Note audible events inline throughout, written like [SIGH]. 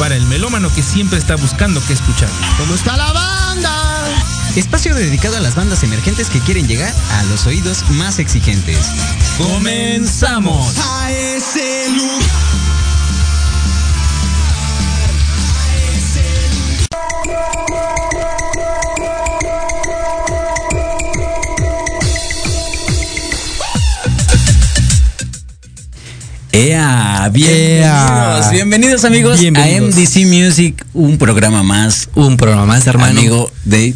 para el melómano que siempre está buscando qué escuchar. ¿Cómo está la banda? Espacio dedicado a las bandas emergentes que quieren llegar a los oídos más exigentes. ¡Comenzamos! A ese lugar. Bienvenidos, bienvenidos amigos Bienvenidos. a MDC Music, un programa más. Un programa más, hermano. Amigo de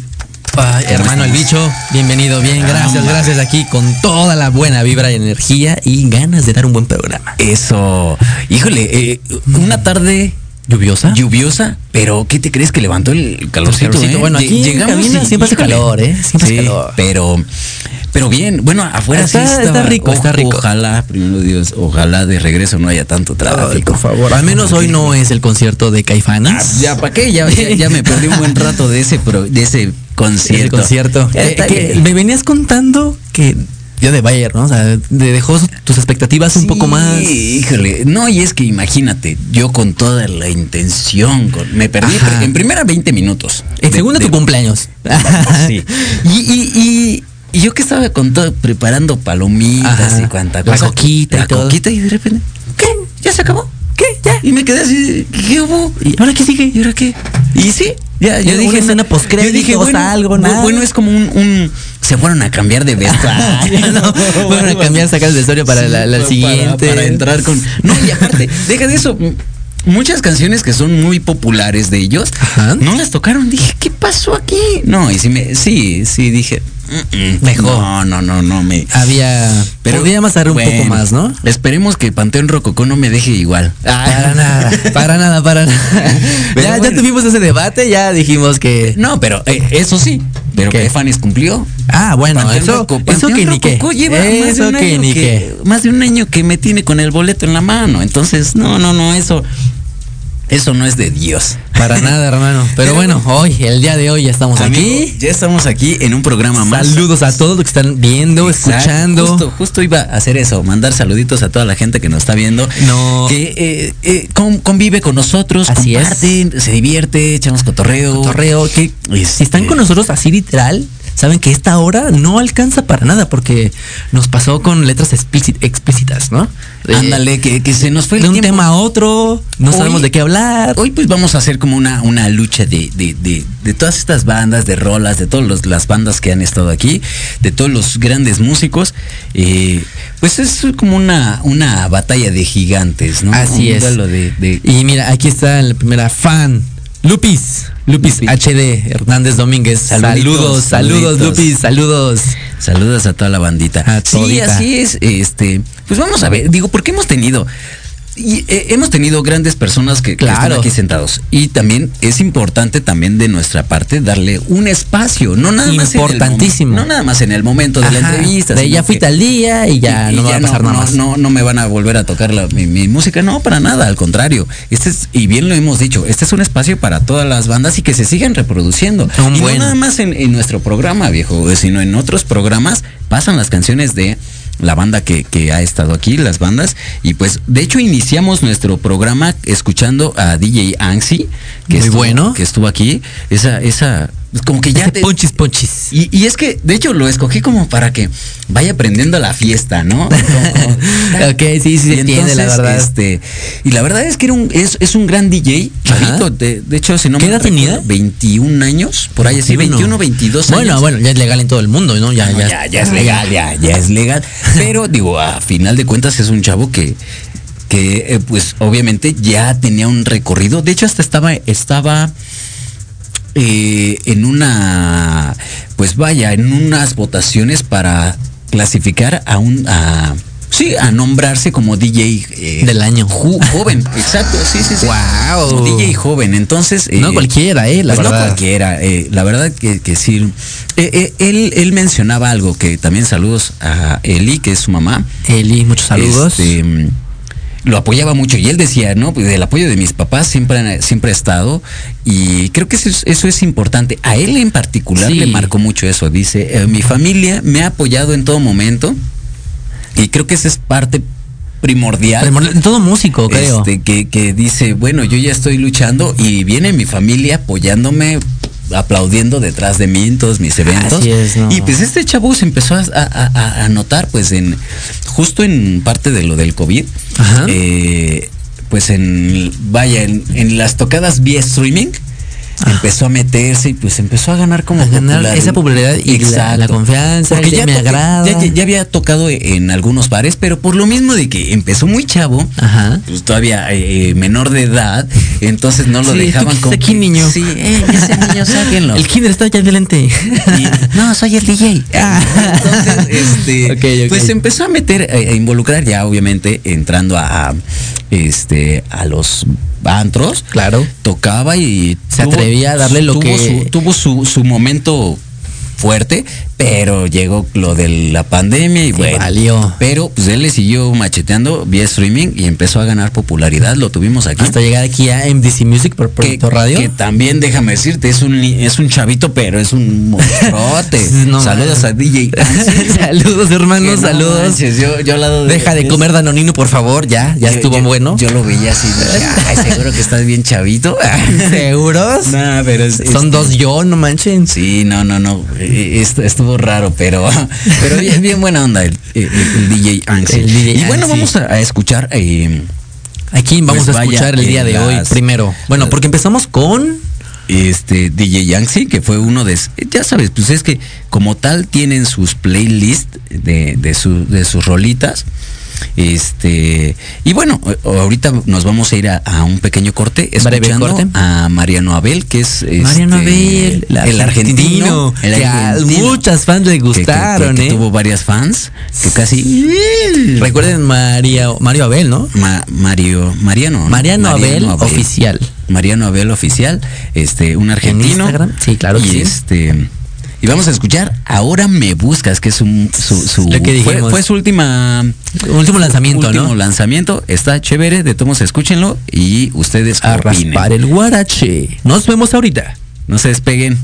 hermano el bicho, bienvenido, bien, gracias, gracias aquí con toda la buena vibra y energía y ganas de dar un buen programa. eso. Híjole, eh, una tarde ¿Lluviosa? lluviosa, pero ¿qué te crees que levantó el calorcito? calorcito. eh? Bueno, aquí Lle- en cabina y- siempre hace calor, ¿eh? Siempre hace Sí, calor. Pero, pero bien, bueno, afuera sí Está- está estaba- rico, está rico. Ojalá, primero Dios, ojalá de regreso no haya tanto tráfico. favor. Al menos hoy no es el concierto de Caifanes. Ah, ya, ¿para qué? Ya, ya, ya me perdí un buen rato de ese, pro- de ese concierto. Concierto. Eh, está que bien. me venías contando que yo de Bayer, ¿no? O sea, de- dejó tus expectativas un poco más. Sí, Híjole, no, y es que imagínate, yo con toda la intención, con- me perdí Ajá. en primera 20 minutos. En de- tu cumpleaños. [LAUGHS] Sí. Y, y, y, y yo que estaba con todo, preparando palomitas Ajá. y cuanta La cosa. coquita y La todo. coquita y de repente, ¿qué? ¿Ya se acabó? ¿Qué? ¿Ya? Y me quedé así, ¿qué hubo? ¿Y ahora qué sigue? ¿Y ahora qué? Y sí, ya, yo Una dije. escena no, postcréditos, yo dije, bueno, algo, nada. Bueno, es como un, un- se fueron a cambiar de vestuario. [LAUGHS] no, [LAUGHS] fueron a cambiar, sacar el vestuario para la- la para- siguiente. Para, entrar con. No, y aparte, [LAUGHS] deja de eso. Muchas canciones que son muy populares de ellos Ajá. no las tocaron. Dije, ¿qué pasó aquí? No, y sí, me, sí, sí, dije. "Mm, mm, Mejor. No, no, no, no me. Había. Pero podríamos dar un poco más, ¿no? Esperemos que Panteón Rococó no me deje igual. Para nada, para nada, para nada. [LAUGHS] Ya, ya tuvimos ese debate, ya dijimos que. No, pero eh, eso sí. Pero ¿Qué? Caifanes cumplió. Ah, bueno, Panteón eso, Panteón que ni qué. Rococó lleva más de un que año ni que- qué. Más de un año que me tiene con el boleto en la mano. Entonces, no, no, no, eso. Eso no es de Dios. Para nada, [LAUGHS] hermano. Pero bueno, hoy, el día de hoy ya estamos Amigo, aquí. Ya estamos aquí en un programa más. Saludos a todos los que están viendo, Exacto. escuchando. Justo, justo iba a hacer eso, mandar saluditos a toda la gente que nos está viendo. No. Que eh, eh, con- convive con nosotros, Así es. se divierte, echamos cotorreo. Torreo, que si están Este, con nosotros así literal, saben que esta hora no alcanza para nada porque nos pasó con letras explícit- explícitas, ¿no? Ándale, que, que se nos fue el de un tema a otro, no Hoy- sabemos de qué hablar. Hoy pues vamos a hacer como una, una lucha de, de, de, de todas estas bandas, de rolas, de todas las bandas que han estado aquí, de todos los grandes músicos. eh, pues es como una, una batalla de gigantes, ¿no? Así Un es. duelo de, de- Y mira, aquí está la primera fan. Lupis, Lupis Lupis. HD Hernández Domínguez. Saluditos, saludos, saludos, saluditos. Lupis, saludos. Saludos a toda la bandita. A sí, así es. Este, pues vamos a ver, digo, porque hemos tenido y, eh, hemos tenido grandes personas que, que están Claro. aquí sentados y también es importante también de nuestra parte darle un espacio, no nada más en el Importantísimo. no nada más en el momento de la Ajá, entrevista, de ya fuiste al día y ya y- no y me va a pasar no, nada no, más. No, no me van a volver a tocar la- mi, mi música, no, para nada, al contrario. Este es, y bien lo hemos dicho, este es un espacio para todas las bandas y que se sigan reproduciendo. Un y no nada más en, en nuestro programa, viejo, sino en otros programas pasan las canciones de la banda que, que ha estado aquí, las bandas. Y pues, de hecho, iniciamos nuestro programa escuchando a DJ Anxi, que, Muy estuvo, bueno. que estuvo aquí. Esa, esa, como que ya te- ponchis, ponchis. y, y es que, de hecho, lo escogí como para que vaya aprendiendo la fiesta, ¿no? [LAUGHS] Como- Ok, sí, sí se entiende, la verdad. Este, y la verdad es que era un, es, es un gran DJ, chavito. De, de hecho, si no ¿Qué me edad recuerdo, tenía? 21 años, por ahí así, 21, 22 años. Bueno, bueno, ya es legal en todo el mundo, ¿no? Ya, No, ya, ya, ya es legal, ya, ya es legal. [LAUGHS] Pero digo, a final de cuentas es un chavo que, que eh, pues obviamente ya tenía un recorrido. De hecho, hasta estaba, estaba eh, en una, pues vaya, en unas votaciones para clasificar a un, a Sí, a nombrarse como DJ eh, Del año. ju- joven, exacto, sí, sí, sí. Como DJ joven, entonces. No cualquiera, eh, la pues verdad. No cualquiera, eh, la verdad que, que sí. Eh, eh, él, él mencionaba algo que también saludos a Eli, que es su mamá. Eli, muchos saludos. Este, lo apoyaba mucho y él decía, ¿no? Pues del apoyo de mis papás siempre, siempre ha estado y creo que eso es, eso es importante. A él en particular Sí. le marcó mucho eso. Dice, eh, mi familia me ha apoyado en todo momento y creo que esa es parte primordial. En todo músico, creo. Este, que, que dice, bueno, yo ya estoy luchando y viene mi familia apoyándome, aplaudiendo detrás de mí en todos mis eventos. Así es, ¿no? Y pues este chavo se empezó a, a- a- notar, pues en justo en parte de lo del COVID, Ajá. eh, pues en, vaya, en, en las tocadas vía streaming. Empezó a meterse y pues empezó a ganar como A ganar popular- esa popularidad y la- la confianza, Porque ya, me agrada. ya- ya había tocado en algunos bares, pero por lo mismo de que empezó muy chavo, Ajá. pues todavía eh, menor de edad, entonces no lo Sí, dejaban ¿tú qué como aquí, niño? Sí, eh, ese niño sáquenlo. El kinder está ya violente. Y, [LAUGHS] no, soy el DJ. [LAUGHS] Entonces, este, [LAUGHS] Ok, ok. pues empezó a meter, eh, a, involucrar ya, obviamente, entrando a, a, este, a los antros. Claro. Tocaba y Se atrevía a darle lo tuvo que- su- tuvo su, su momento fuerte, pero llegó lo de la pandemia y bueno. valió. Pero pues él le siguió macheteando vía streaming y empezó a ganar popularidad. Lo tuvimos aquí. Hasta llegar aquí a MDC Music por Proyecto Radio. que también déjame decirte, es un es un chavito, pero es un monstruote. [LAUGHS] No Saludos manches. a DJ. [LAUGHS] Saludos, hermanos, no saludos. manches, yo, yo al lado Deja de es- comer danonino, por favor, ya, ya yo- estuvo yo- bueno. Yo lo veía así, [LAUGHS] ay, seguro que estás bien chavito. ¿Seguros? no, pero es- Son dos yo, no manchen. Sí, no, no, no. eh, esto- estuvo raro, pero, [LAUGHS] pero bien, bien buena onda el, el- el DJ Anxi. El DJ y bueno, Anxi. vamos a, a escuchar. eh, Aquí vamos Pues a escuchar el día de hoy primero. Bueno, porque empezamos con. este DJ Yanxi, que fue uno de, ya sabes, pues es que como tal tienen sus playlists de, de, su- de sus rolitas. Este, y bueno, ahorita nos vamos a ir a, a un pequeño corte escuchando corte. a Mariano Abel, que es este, Mariano Abel, el argentino, el que a muchas fans le que- gustaron, que, que ¿eh? tuvo varias fans, que casi Recuerden María, Mario Abel, ¿no? Ma- Mario Mariano ¿no? Mariano, Abel, oficial. Mariano Abel oficial, este, un argentino. Instagram? Sí, claro y sí. este y vamos a escuchar Ahora me buscas, que es un, su, su- Lo que fue, dijimos. fue su última Último lanzamiento, último ¿no? lanzamiento. Está chévere, de todos escúchenlo y ustedes A opinen. raspar el guarache. Nos vemos ahorita. No se despeguen.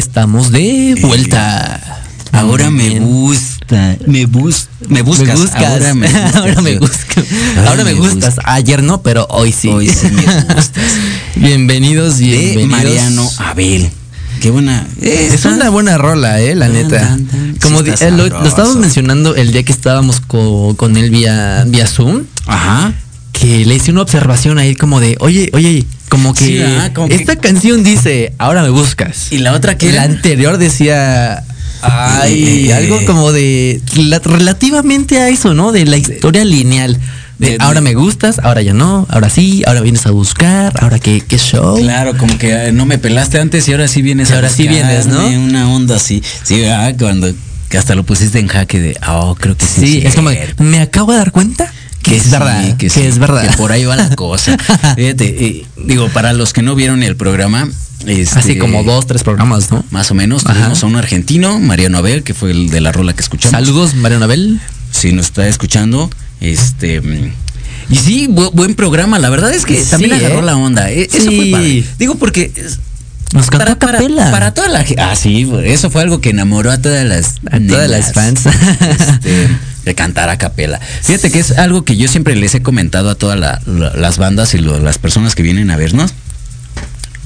Estamos de vuelta. Ahora me gusta, me bus, me buscas, Me buscas. ahora me [LAUGHS] buscas. Ahora me yo. buscas. Ahora Ahora me me gustas. Ayer no, pero hoy sí. Hoy sí me [LAUGHS] gustas. bienvenidos, De bienvenidos. Mariano Abel. Qué buena. Es una buena rola, eh, la Tan, neta. tan, tan. Como Sí eh, lo, lo estábamos mencionando el día que estábamos co- con él vía, vía Zoom, Ajá. que le hice una observación ahí como de, oye, oye, como que Sí, ah, como que- esta canción dice, ahora me buscas. Y la otra que la anterior decía, ay, Eh, algo como de, la- relativamente a eso, ¿no? De la historia lineal. De, de- ahora me gustas, ahora ya no, ahora sí, ahora vienes a buscar, ahora qué, qué show. Claro, como que eh, no me pelaste antes y ahora sí vienes Y a ahora sí vienes, ¿no? Una onda así. Sí, ah, cuando hasta lo pusiste en jaque de, oh, creo que sí. Sí, es como, me acabo de dar cuenta que, es sí, verdad, que, sí, es verdad. Que por ahí va la cosa. [LAUGHS] Fíjate, eh, digo, para los que no vieron el programa, este, Así como dos, tres programas, ¿no? Más o menos, tuvimos a un argentino, Mariano Abel, que fue el de la rola que escuchamos. Saludos, Mariano Abel. Si nos está escuchando, este. Y sí, bu- buen programa. La verdad es que Sí, también agarró ¿eh? la onda. eh, Eso Sí. fue padre. Digo porque Nos cantó para, a para, capela. para toda la gente. Ah, sí, eso fue algo que enamoró a todas las A todas las fans. [LAUGHS] este, de cantar a capela. Fíjate que es algo que yo siempre les he comentado a todas la- la- las bandas y lo- las personas que vienen a vernos.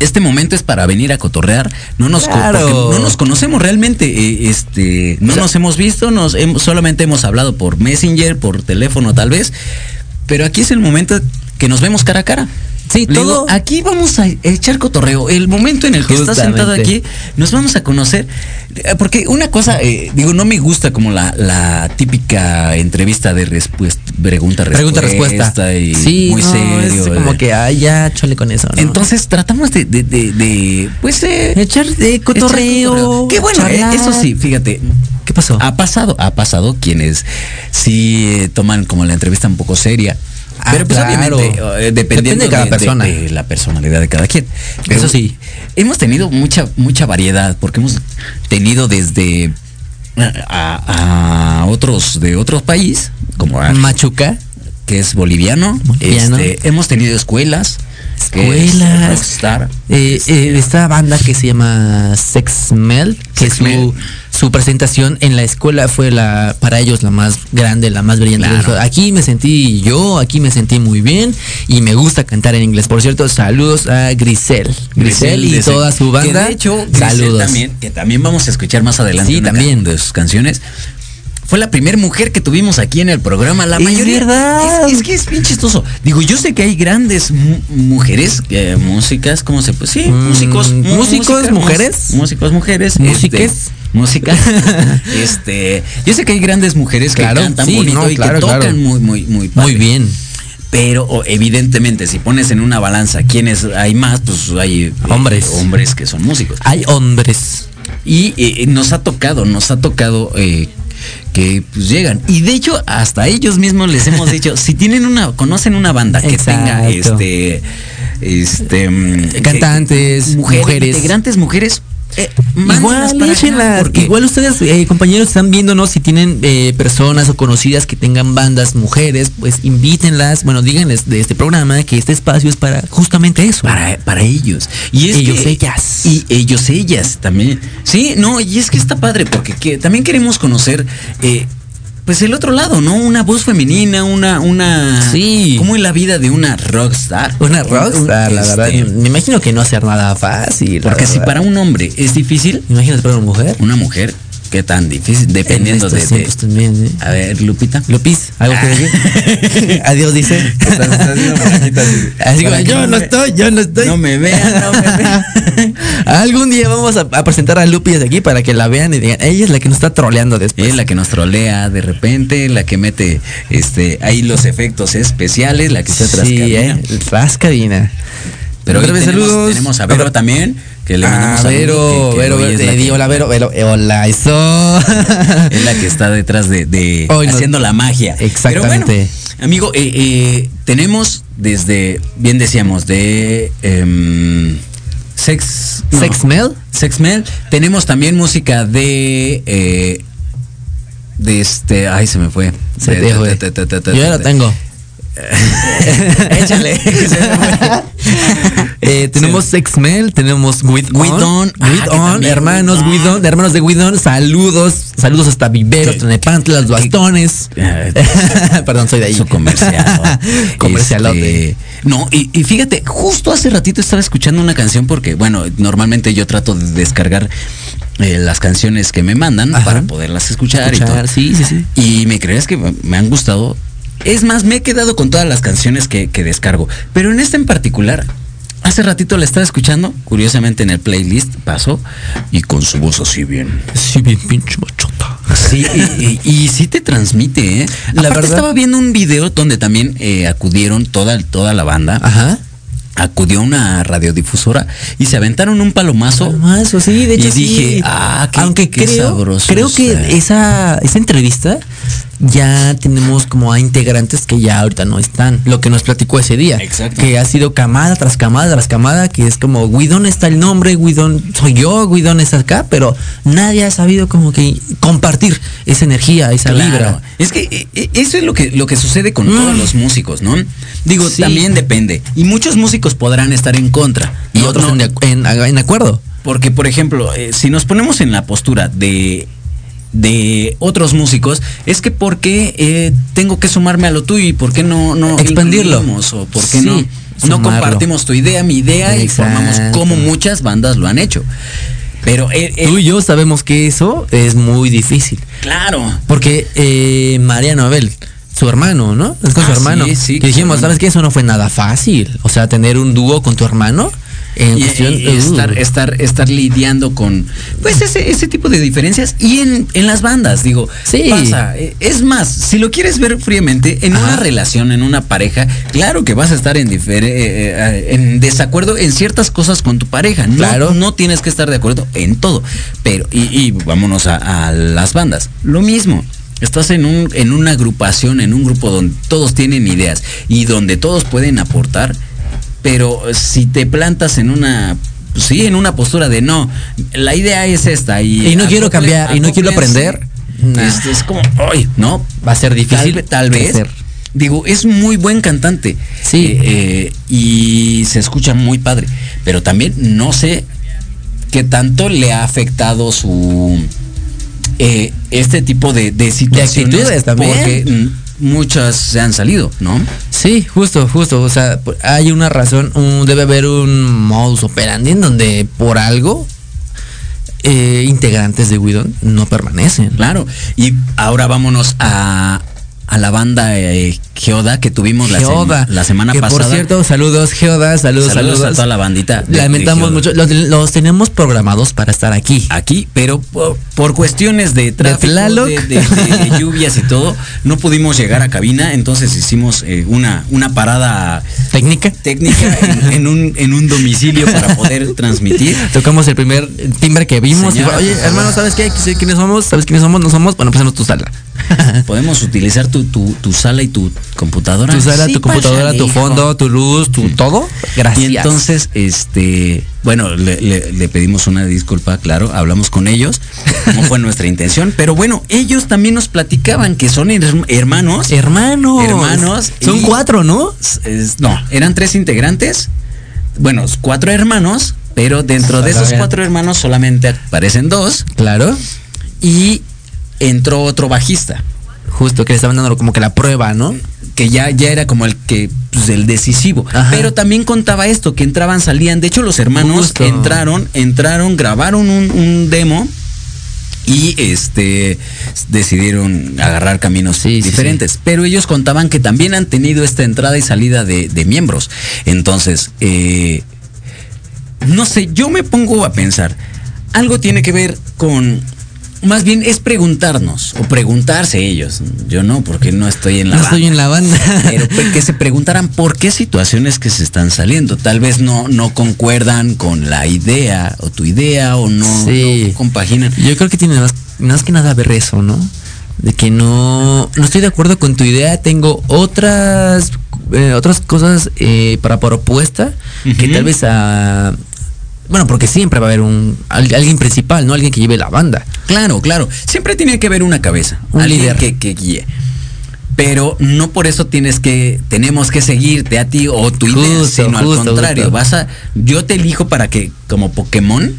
Este momento es para venir a cotorrear. No nos, Claro. no nos conocemos realmente. eh, este, no O sea- nos hemos visto, nos hemos- solamente hemos hablado por Messenger, por teléfono tal vez. Pero aquí es el momento que nos vemos cara a cara. Sí, Le digo, todo- aquí vamos a echar cotorreo. El momento en el que estás sentado aquí, nos vamos a conocer. Eh, Porque una cosa, eh, digo, no me gusta como la, la típica entrevista de respuesta, pregunta, respuesta. Pregunta, respuesta. Y sí, muy no, serio. es como eh. que, ay, ya, chole con eso. ¿no? Entonces tratamos de, de, de, de, pues, eh, echar de cotorreo. echar cotorreo. Qué bueno, eh, eso sí, fíjate. ¿Qué pasó? Ha pasado, ha pasado quienes sí eh, toman como la entrevista un poco seria. Ah, pero pues claro. obviamente, eh, dependiendo Depende de cada persona. de la personalidad de cada quien. Eso sí. Hemos tenido mucha, mucha variedad, porque hemos tenido desde a, a otros de otro país, como a- Machuca. que es boliviano. Boliviano. Este, hemos tenido escuelas. Es Escuelas. Rockstar. Eh, eh, esta banda que se llama Sex Mel, que Sex su, su presentación en la escuela fue la para ellos la más grande, la más brillante. Claro. Aquí me sentí yo, aquí me sentí muy bien y me gusta cantar en inglés. Por cierto, saludos a Grisel. Grisel y toda su que banda. de hecho, Grisel saludos. También, que también vamos a escuchar más adelante. Sí, una también. de sus canciones. Fue la primera mujer que tuvimos aquí en el programa. La Es mayoría. verdad. Es, es que es bien chistoso. Digo, yo sé que hay grandes mu- mujeres, eh, músicas, ¿cómo se puede? Sí, Mm, músicos. mu- músicos, música, mujeres. Músicos, mujeres. Músiques. este, música. [LAUGHS] este, yo sé que hay grandes mujeres Claro, que cantan sí, bonito no, y claro, que tocan claro. muy, muy, muy Muy padre. bien. Pero evidentemente, si pones en una balanza quiénes hay más, pues hay eh, Hombres. hombres que son músicos. Hay hombres. Y eh, nos ha tocado, nos ha tocado eh, que pues llegan. Y de hecho, hasta ellos mismos les hemos dicho, [LAUGHS] si tienen una, conocen una banda que tenga este, este mm, Cantantes, mujeres, mujeres. integrantes mujeres, eh, Igual, échenlas. porque- Igual ustedes, eh, compañeros, están viéndonos si tienen eh, personas o conocidas que tengan bandas mujeres, pues invítenlas. Bueno, díganles de este programa que este espacio es para justamente eso. para, para ellos. Y es Ellos, que- ellas. Y ellos, ellas también. Sí, no, y es que está padre porque que- también queremos conocer, eh, pues el otro lado, ¿no? Una voz femenina, una, una. Sí. Como en la vida de una rockstar. Una rockstar, la Este, verdad. Me imagino que no hacer nada fácil. Porque si para un hombre es difícil, Imagínate para una mujer. una mujer, ¿qué tan difícil? Dependiendo En de, de- también, ¿eh? A ver, Lupita. Lupis, algo que decir. [LAUGHS] Adiós, dice. Así como, yo no estoy, yo no estoy. No me vean, no me vean. [LAUGHS] Algún día vamos a, a presentar a Lupis aquí para que la vean y digan, ella es la que nos está troleando después. Es la que nos trolea de repente, la que mete este ahí los efectos especiales, la que se Sí, eh, rascadina. Pero hoy tenemos, saludos. tenemos a Vero también, que le mandamos Ah, saludos, Vero, que- que Vero, te di hola, Vero, Vero, eh, hola, eso. [LAUGHS] Es la que está detrás de, de Hoy haciendo la magia. Exactamente. Pero bueno, amigo, eh, eh, tenemos desde, bien decíamos, de em, Sex. no, Sex Mel. Sex Mel. Tenemos también música de. eh, de este. Ay, se me fue. Se De- te Yo ya lo tengo. [LAUGHS] Échale. [LAUGHS] Eh, tenemos Sexmel, tenemos With On, With On. Ah, With On, hermanos With On. On, hermanos de With On, saludos, saludos hasta Viveros, Tlanepantla, los bastones. [LAUGHS] Perdón, soy de ahí. Su comercial. Comercialote. Este, no, y, y fíjate, justo hace ratito estaba escuchando una canción porque, bueno, normalmente yo trato de descargar eh, las canciones que me mandan Ajá. para poderlas escuchar, y todo. Escuchar, sí, sí, sí. Y me crees que me han gustado. Es más, me he quedado con todas las canciones que, que descargo. Pero en esta en particular, hace ratito la estaba escuchando, curiosamente en el playlist pasó, y con su voz así bien. Sí, bien pinche machota. Sí, y, y- y sí te transmite, ¿eh? La La verdad- estaba viendo un video donde también eh, acudieron toda, toda la banda. Ajá. Acudió una radiodifusora y se aventaron un palomazo. Más, o sí, de hecho Y dije, sí. ah, qué- aunque qué creo, sabroso creo que esa, esa entrevista ya tenemos como a integrantes que ya ahorita no están. Lo que nos platicó ese día. Exacto. Que ha sido camada tras camada tras camada, que es como Guidón está el nombre, Guidón soy yo, Guidón está acá, pero nadie ha sabido como que compartir esa energía, esa Claro. vibra. Es que eh, eh, eso es lo que, lo que sucede con Mm. todos los músicos, ¿no? Digo, Sí. también depende. Y muchos músicos podrán estar en contra. Y otros no, en, de- en- en acuerdo. Porque, por ejemplo, eh, si nos ponemos en la postura de de otros músicos es que por qué eh, tengo que sumarme a lo tuyo y por qué no no Expandirlo. o por qué Sí, no no compartimos tu idea mi idea y formamos como muchas bandas lo han hecho pero eh, eh, Tú y yo sabemos que eso es muy difícil. claro Porque eh, Mariano Abel, su hermano, ¿no? Es con su Ah, hermano. sí, sí, que dijimos, claro. ¿sabes qué? Eso no fue nada fácil. O sea, tener un dúo con tu hermano en y, cuestión. y uh, estar, estar, estar lidiando con pues ese, ese tipo de diferencias y en, en las bandas, digo, Sí. pasa. Eh, Es más, si lo quieres ver fríamente, en Ajá. una relación, en una pareja, claro que vas a estar en, eh, eh, en desacuerdo en ciertas cosas con tu pareja. No, Claro. no tienes que estar de acuerdo en todo. Pero, y, y vámonos a, a las bandas. Lo mismo. Estás en, un, en una agrupación, en un grupo donde todos tienen ideas y donde todos pueden aportar, pero si te plantas en una sí en una postura de no la idea es esta y Y no quiero cambiar, y no quiero aprender, nah. es, es como ay no Va a ser difícil. tal vez digo es muy buen cantante Sí. eh, eh, y se escucha muy padre pero también no sé qué tanto le ha afectado su eh, este tipo de, de situaciones actitudes también. porque muchas se han salido no Sí, justo, justo. O sea, hay una razón, un- debe haber un modus operandi en donde por algo eh, integrantes de Widon no permanecen. Claro. Y ahora vámonos a, a la banda eh, Geoda que tuvimos la, Geoda. la semana que pasada. Por cierto, saludos Geoda, saludos, saludos, saludos. a toda la bandita. Lamentamos mucho, los, los tenemos programados para estar aquí. Aquí, pero por, por cuestiones de tráfico, de, de- de [LAUGHS] lluvias y todo, no pudimos llegar a cabina, entonces hicimos eh, una, una parada Técnica. técnica en, [LAUGHS] en un, en un domicilio para poder transmitir. Tocamos el primer timbre que vimos. y Señora, fue, Oye, hermano, ¿sabes qué? ¿Sabes quiénes somos? ¿Sabes quiénes somos? No somos. Bueno, pues tu sala. [LAUGHS] Podemos utilizar tu, tu, tu sala y tu computadora. tu sala, Sí, tu computadora, pásale, tu fondo, tu luz, tu todo. Gracias. Y entonces, este, bueno, le, le- le pedimos una disculpa, claro, hablamos con ellos, no fue nuestra intención, pero bueno, ellos también nos platicaban que son her- hermanos. hermanos. Hermanos Son cuatro, ¿no? Es- no, eran tres integrantes, bueno, cuatro hermanos, pero dentro de esos cuatro hermanos solamente aparecen dos Claro. y entró otro bajista. Justo que le estaban dando como que la prueba, ¿no? que ya, ya era como el que, pues, el decisivo. Ajá. Pero también contaba esto, que entraban, salían. De hecho, los hermanos Justo. entraron, entraron, grabaron un, un demo y este decidieron agarrar caminos Sí, sí, diferentes. Pero ellos contaban que también han tenido esta entrada y salida de, de miembros. Entonces, eh, no sé, yo me pongo a pensar, algo tiene que ver con, más bien es preguntarnos, o preguntarse ellos, yo no, porque no estoy en la No banda. estoy en la banda. [LAUGHS] Pero que se preguntaran por qué situaciones que se están saliendo. Tal vez no, no concuerdan con la idea o tu idea o no, Sí. no compaginan. Yo creo que tiene más, más que nada ver eso, ¿no? De que no, no estoy de acuerdo con tu idea, tengo otras eh, otras cosas eh, para propuesta que tal vez a bueno, porque siempre va a haber un al- alguien principal, ¿no? Alguien que lleve la banda. Claro, claro. Siempre tiene que haber una cabeza, Un alguien líder. que, que guíe. Pero no por eso tienes que, tenemos que seguirte a ti o tu idea, Justo, sino al contrario, justo. vas a, yo te elijo para que, como Pokémon,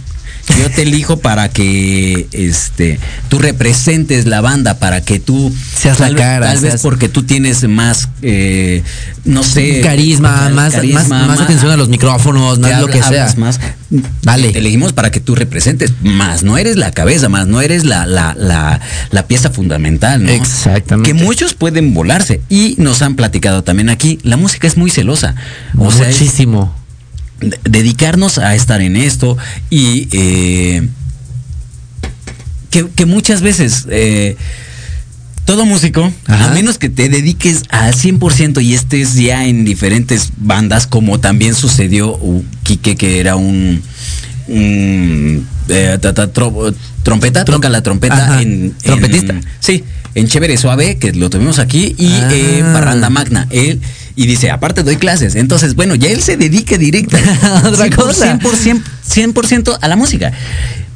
yo te elijo para que este tú representes la banda, para que tú Seas la tal, cara, tal vez porque tú tienes más eh, no sé carisma, más, carisma, más, más atención a los micrófonos, más lo que sea. más. Dale. Te elegimos para que tú representes más, no eres la cabeza, más no eres la, la, la, la pieza fundamental, ¿no? Exactamente. Que muchos pueden volarse y nos han platicado también aquí, la música es muy celosa. O sea, es- Muchísimo. Dedicarnos a estar en esto y eh, que, que muchas veces eh, todo músico, Ajá. a menos que te dediques al 100% y estés ya en diferentes bandas, como también sucedió uh, Quique, que era un... un, eh, ta- ta- tro- trompeta, toca la trompeta en, en- Trompetista. Sí, en Chévere Suave, que lo tuvimos aquí, y Ah. eh, Parranda Magna. Él, y dice, aparte doy clases. Entonces, bueno, ya él se dedica directo [LAUGHS] Otra cosa. 100%, 100% a la música.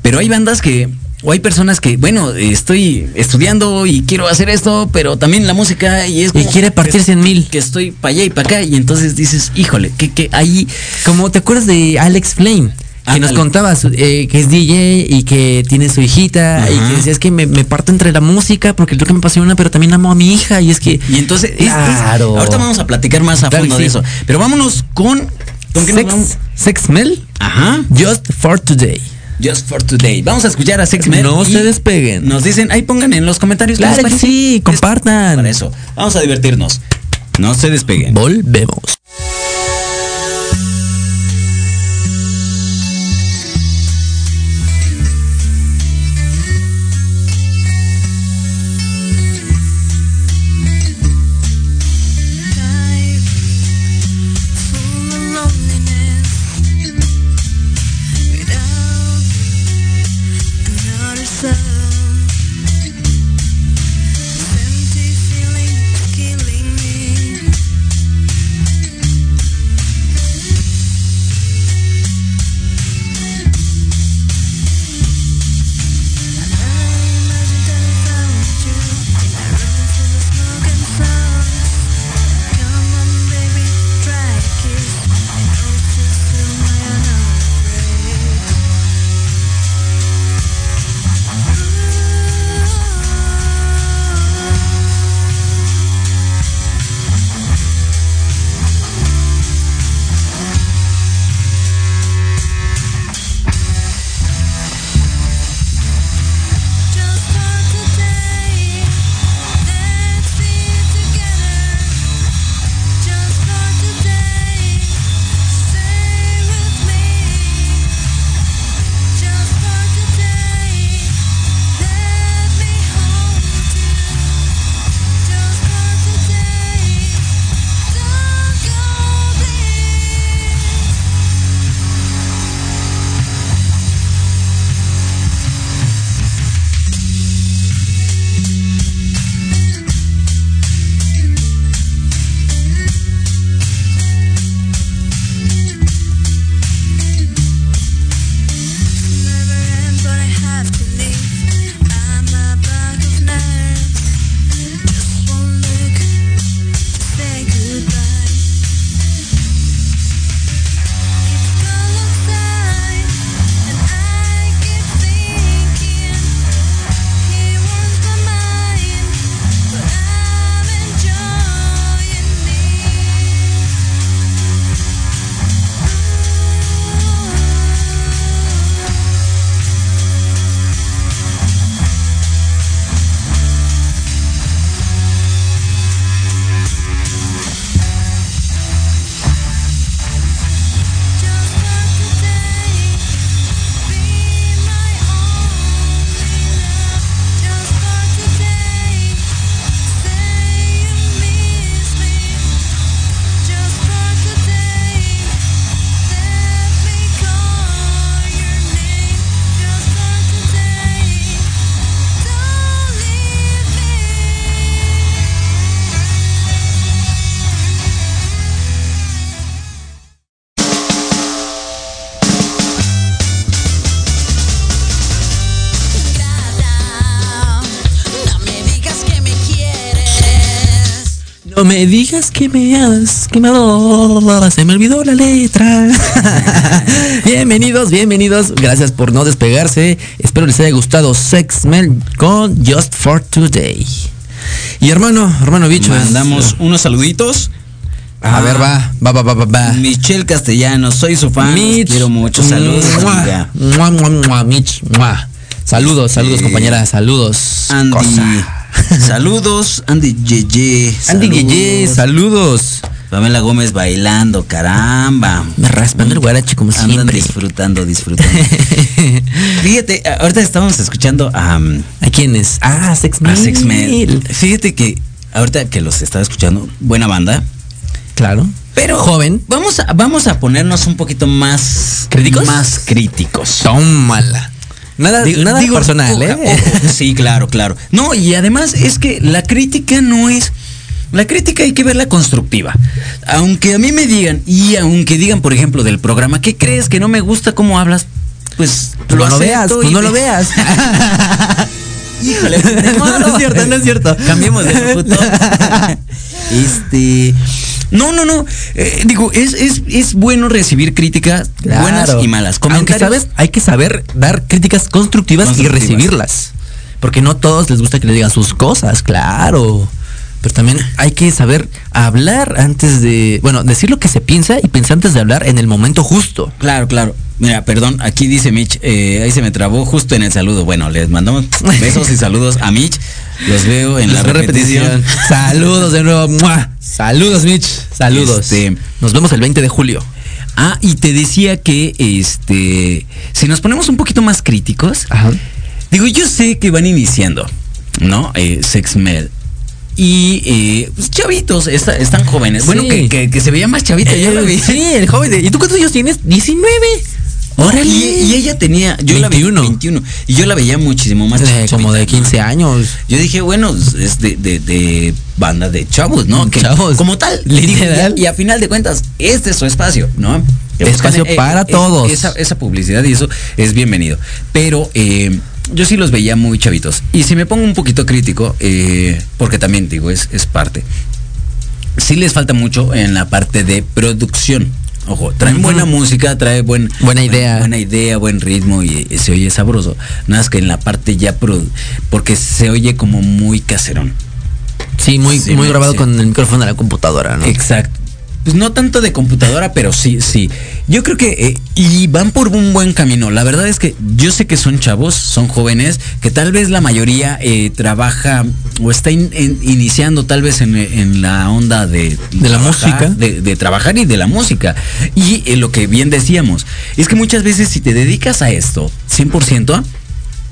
Pero hay bandas que, o hay personas que, bueno, estoy estudiando y quiero hacer esto, pero también la música y es Y como quiere partirse en mil. Que estoy para allá y para acá. Y entonces dices, híjole, que, que ahí. Como te acuerdas de Alex Flame, que nos Ándale. contaba su- eh, que es DJ y que tiene su hijita y que decía es que me, me parto entre la música porque lo que me apasiona, pero también amo a mi hija y es que Y entonces, es- es- Claro. ahorita vamos a platicar más a Claro fondo de eso. Pero vámonos con. ¿Con qué nos sex, Mel, Ajá. Just for Today. Just for today. Vamos a escuchar a Sex Men. No se despeguen. Nos dicen, ahí pongan en los comentarios. Claro que sí, compartan. Para eso. Vamos a divertirnos. No se despeguen. Volvemos. No me digas que me amas, que me adoras, se me olvidó la letra. [LAUGHS] bienvenidos, bienvenidos. Gracias por no despegarse. Espero les haya gustado Sex Mel con Just for Today. Y hermano, hermano bicho. Mandamos unos saluditos. A ver, va, va, va, va, va, va. Michelle Castellanos, soy su fan. los Mitch. quiero mucho. Saludos. Mua, amiga. mua, mua, mua, Mitch, mua. Saludos, saludos, Eh, compañera, saludos. Andy. Cosa. [LAUGHS] Saludos, Andy Yeye. Andy. Guille, saludos. Pamela Gómez bailando, caramba. Me raspan el guarache como Andan siempre. disfrutando, disfrutando. [LAUGHS] Fíjate, ahorita estamos escuchando a, um, ¿A quiénes? Ah, Sex a Six Mil. Men. Fíjate que ahorita que los estaba escuchando, buena banda. Claro. Pero Joven. Vamos a, vamos a ponernos un poquito más ¿Críticos? Más críticos. Tómala. Nada, Digo- nada digo, personal, ojo, ¿eh? ojo, [LAUGHS] sí, claro, claro. No, y además es que la crítica no es. La crítica hay que verla constructiva. Aunque a mí me digan, y aunque digan, por ejemplo, del programa, ¿qué crees que no me gusta cómo hablas? Pues Pues no lo acepto veas, pues no lo veas. [LAUGHS] Híjole, pues, modo. No es cierto, no es [LAUGHS] cierto. Cambiemos de locutor. este. No, no, no. eh, digo, es, es, es bueno recibir críticas Claro. buenas y malas. Aunque sabes, hay que saber dar críticas constructivas, Constructivas. y recibirlas. Porque no a todos les gusta que le digan sus cosas, claro. Pero también hay que saber hablar antes de, bueno, decir lo que se piensa y pensar antes de hablar en el momento justo. Claro, claro. Mira, perdón, aquí dice Mitch, eh, ahí se me trabó justo en el saludo. Bueno, les mandamos besos y saludos a Mitch. Los veo en la veo repetición. Saludos de nuevo. ¡Mua! Saludos, Mitch. Saludos. Este- Nos vemos el 20 de julio. Ah, y te decía que este, si nos ponemos un poquito más críticos, Ajá. digo, yo sé que van iniciando, ¿no? Eh, Sex Med. Y eh, pues, chavitos, está- están jóvenes. Bueno, que, que- que se veía más chavita, yo vi. Eh, Sí, el joven. de- ¿Y tú cuántos años tienes? 19. Órale. Y, y ella tenía, yo la 21. veía 21. Y yo la veía muchísimo más Eh, como de ¿no? 15 años. Yo dije, bueno, es de, de, de banda de chavos, ¿no? Que Chavos. Como tal. Literal. Y, a, y a final de cuentas, este es su espacio, ¿no? Espacio buscan, para todos. Esa, esa publicidad y eso es bienvenido. Pero eh, yo sí los veía muy chavitos. Y si me pongo un poquito crítico, eh, porque también digo, es, es parte. Sí les falta mucho en la parte de producción. Ojo, traen buena música, trae buen, Buena buen- idea. buena idea, buen ritmo y, y se oye sabroso. Nada más que en la parte ya produ- porque se oye como muy caserón. Sí, muy, Sí, muy grabado sí. con el micrófono de la computadora, ¿no? Exacto. Pues no tanto de computadora, pero sí, sí. Yo creo que eh, y van por un buen camino. La verdad es que yo sé que son chavos, son jóvenes, que tal vez la mayoría eh, trabaja o está in- iniciando tal vez en, en la onda de, De la trabajar, música. de, de trabajar y de la música. Y eh, lo que bien decíamos, es que muchas veces si te dedicas a esto 100%,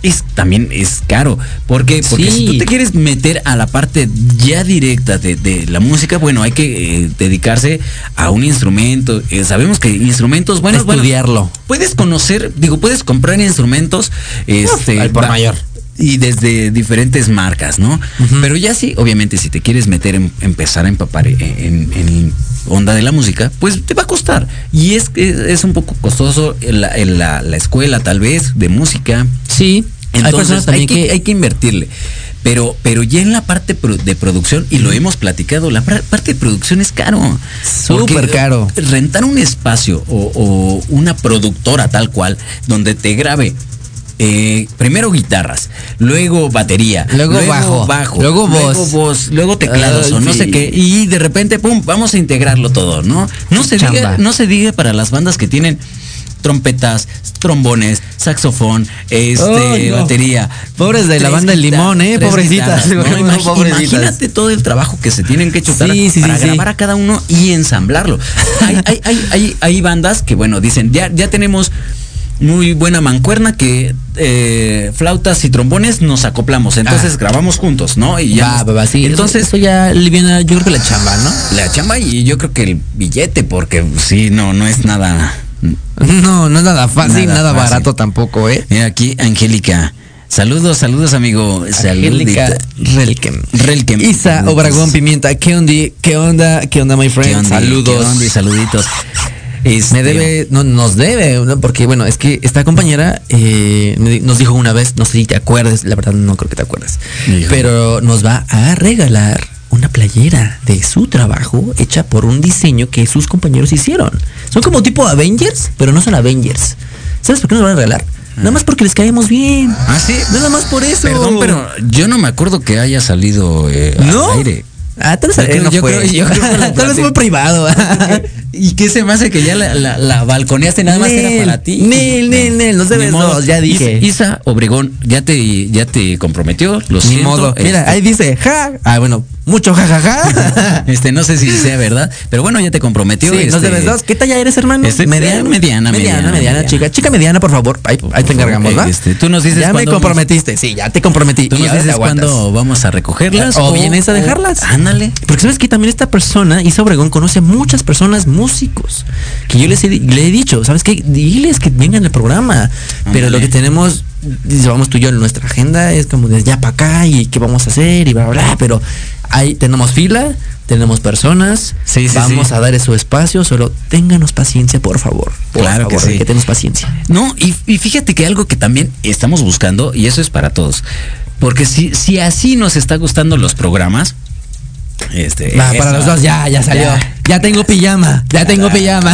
es también es caro. ¿Por qué? Porque Sí. si tú te quieres meter a la parte ya directa de, de la música, bueno, hay que eh, dedicarse a un instrumento. Eh, sabemos que instrumentos bueno, Estudiarlo. puedes conocer, digo, puedes comprar instrumentos, este, al por va- mayor. Y desde diferentes marcas, ¿no? Pero ya sí, obviamente, si te quieres meter en, empezar a empapar en, en- en onda de la música, pues te va a costar. Y es que es un poco costoso la, la- la escuela, tal vez, de música. Sí. Hay Entonces hay que, que, hay que invertirle. Pero, pero ya en la parte de producción, y lo hemos platicado, la parte de producción es caro. Súper caro. Rentar un espacio o, o una productora tal cual, donde te grabe. eh, primero guitarras, luego batería, Luego bajo, luego voz. voz, luego teclados o no sí. sé qué, y de repente, pum, vamos a integrarlo todo, ¿no? No se Chamba. diga, no se diga para las bandas que tienen trompetas, trombones, saxofón, este, no. batería. Pobres de la banda del guitarras, Limón, ¿eh? Pobrecitas. pobrecitas. Imagínate todo el trabajo que se tienen que chutar Sí, sí, para sí, grabar a cada uno y ensamblarlo. hay, hay, hay, hay, hay bandas que, bueno, dicen, ya, ya tenemos muy buena mancuerna que eh, flautas y trombones nos acoplamos. Entonces Ah. grabamos juntos, ¿no? Y ya Va, va, va, sí. Entonces, eso ya liviana, yo creo que la chamba, ¿no? la chamba y yo creo que el billete, porque sí, no, no es nada. No, no es nada fácil, Nada nada, fácil. barato tampoco, ¿eh? Mira aquí, Angélica. Saludos, saludos, amigo. Angélica. Relkem. Relkem. Isa. Obregón Pimienta, ¿qué onda? ¿Qué onda? ¿Qué onda, my ¿Qué friend? onda? Saludos. ¿Qué onda? Y saluditos. Este, Me debe, no, nos debe, ¿no? porque bueno, es que esta compañera eh, me nos dijo una vez, no sé si te acuerdas, la verdad no creo que te acuerdas, Híjole. pero nos va a regalar una playera de su trabajo hecha por un diseño que sus compañeros hicieron. Son como tipo Avengers, pero no son Avengers. ¿Sabes por qué nos van a regalar? Nada más porque les caemos bien. Ah, sí. Nada más por eso. Perdón, pero yo no me acuerdo que haya salido eh, ¿No? al aire. Ah, tal vez Yo creo- no yo fue. creo- yo creo [LAUGHS] tal vez fue privado. [LAUGHS] ¿Y qué se me hace que ya la, la, la balconeaste nada más era para ti? Nel, Nel, Nel, nos debes dos, ya dije. Isa, Obregón ya te, ya te comprometió, lo Ni siento. modo. Mira, este, ahí dice, ja. Ah, bueno, mucho ja, ja, ja. [LAUGHS] Este, no sé si sea verdad, pero bueno, ya te comprometió. Sí, nos este, debes dos. ¿Qué talla eres, hermano? este, mediana, mediana, mediana, mediana, mediana, chica. Chica mediana, por favor. Ahí, ahí te encargamos, ¿va? Este, tú nos dices Ya me comprometiste. Sí, ya te comprometí. ¿Tú nos dices cuándo vamos a recogerlas? O vienes a dejarlas. ándale. Porque sabes que también esta persona, Isa Obregón, conoce muchas personas músicos. Que yo les he, di- le he dicho, ¿sabes qué? Diles que vengan al programa. Pero lo que tenemos, vamos tú y yo en nuestra agenda, es como de ya para acá y qué vamos a hacer y bla, bla, bla. Pero ahí tenemos fila, tenemos personas, Sí, sí, vamos sí. a dar su espacio, solo ténganos paciencia, por favor. Por Claro que sí. Que tenemos paciencia. No, y, y fíjate que algo que también estamos buscando, y eso es para todos, porque si, si así nos está gustando los programas, este, para los dos, ya, ya salió. Ya, tengo pijama, ya tengo pijama.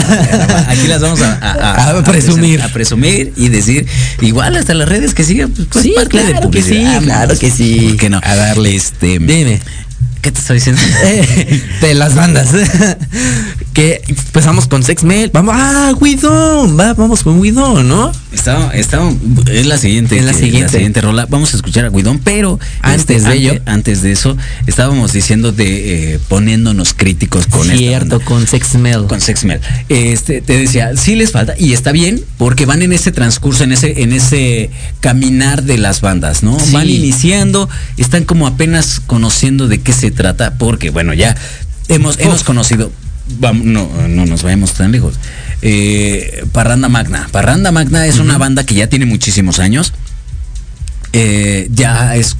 Aquí las vamos a, a- A [LAUGHS] presumir. A presumir y decir, igual hasta las redes que siguen, pues, pues, Sí, parte de claro que sí, claro que sí. ¿Por qué no? A darle este. Dime. ¿Qué te estoy diciendo? Eh, [LAUGHS] [LAUGHS] de las bandas. Que empezamos con Sex Mail. Vamos, ah, Widon. Va, vamos con Widon, ¿no? Está, está, es la siguiente, Es la que- siguiente. rola. Vamos a escuchar a Guidón, pero Antes de ante- ello. antes de eso, estábamos diciendo de eh, poniéndonos críticos con Cierto, con Sex Mail. con Sex Mel. Este, te decía, sí les falta, y está bien, porque van en ese transcurso, en ese, en ese caminar de las bandas, ¿no? Sí. Van iniciando, están como apenas conociendo de qué se trata, porque bueno, ya hemos, hemos conocido, vamos, no, no nos vayamos tan lejos. Eh, Parranda Magna. Parranda Magna es una banda que ya tiene muchísimos años. Eh, ya es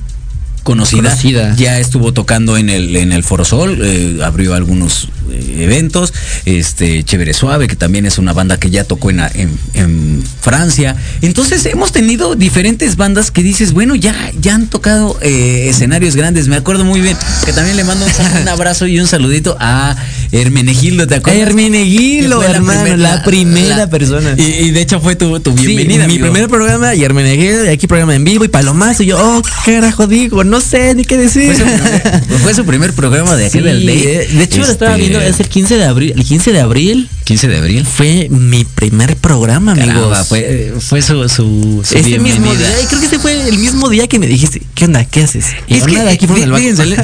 conocida, Conocida. ya estuvo tocando en el en el Foro Sol, eh, abrió algunos eh, eventos, este Chévere Suave, que también es una banda que ya tocó en, en, en Francia. Entonces hemos tenido diferentes bandas que dices, bueno, ya, ya han tocado eh, escenarios grandes. Me acuerdo muy bien que también le mando un, abrazo y un saludito a Hermenegildo, ¿te acuerdas? Hermenegildo, hermano, primer- la primera persona. Y, y de hecho fue tu, tu Sí, bienvenida. mi amigo. primer programa y Hermenegildo, y aquí programa en vivo y Palomazo. Y yo, oh, ¿qué carajo digo? No sé ni qué decir. Fue su, primer, fue su primer programa de aquí Sí, del Day. eh, de hecho, lo estaba Este, viendo, es el 15 de abril. El 15 de abril 15 de abril. fue mi primer programa, amigos. Caramba, fue, fue su, su, su Ese mismo día, y creo que ese fue el mismo día que me dijiste, ¿qué onda? ¿Qué haces? Y Es que, nada, aquí fíjense, les,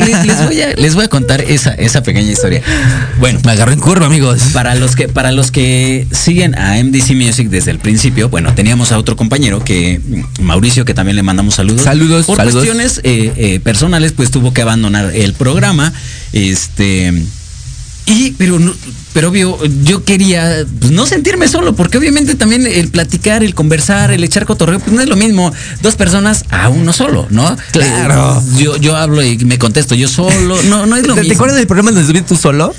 voy a, [LAUGHS] les voy a contar esa, esa pequeña historia. Bueno, Me agarró en curva, amigos. para los que para los que siguen a MDC Music desde el principio, bueno, teníamos a otro compañero que Mauricio que también le mandamos saludos. Saludos, Por saludos. cuestiones eh, eh, personales, pues tuvo que abandonar el programa. Este y pero no- pero obvio, yo quería pues, no sentirme solo, porque obviamente también el platicar, el conversar, el echar cotorreo, pues no es lo mismo dos personas a uno solo, ¿no? Claro. Eh, yo, yo hablo y me contesto yo solo, no, no es lo ¿Te, te mismo. acuerdas del programa donde estuviste tú solo?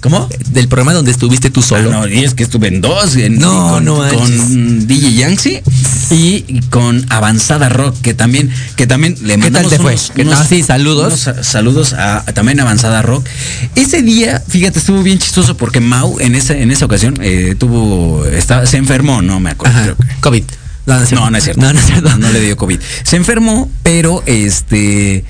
¿Cómo? Del programa donde estuviste tú solo. Ah, no, y es que estuve en dos. en- No, con, no con DJ Yancy y con Avanzada Rock, que también, que también le ¿Qué tal mandamos te fue? unos- ¿Qué tal? unos- Sí, saludos. unos saludos a, a también Avanzada Rock. Ese día, fíjate, estuvo bien chistoso porque Mau en esa, en esa ocasión eh, tuvo, estaba, se enfermó, no me acuerdo. Ajá. creo que- COVID. No, no es cierto. no, no es cierto. No, no es cierto. No, le dio COVID. Se enfermó, pero este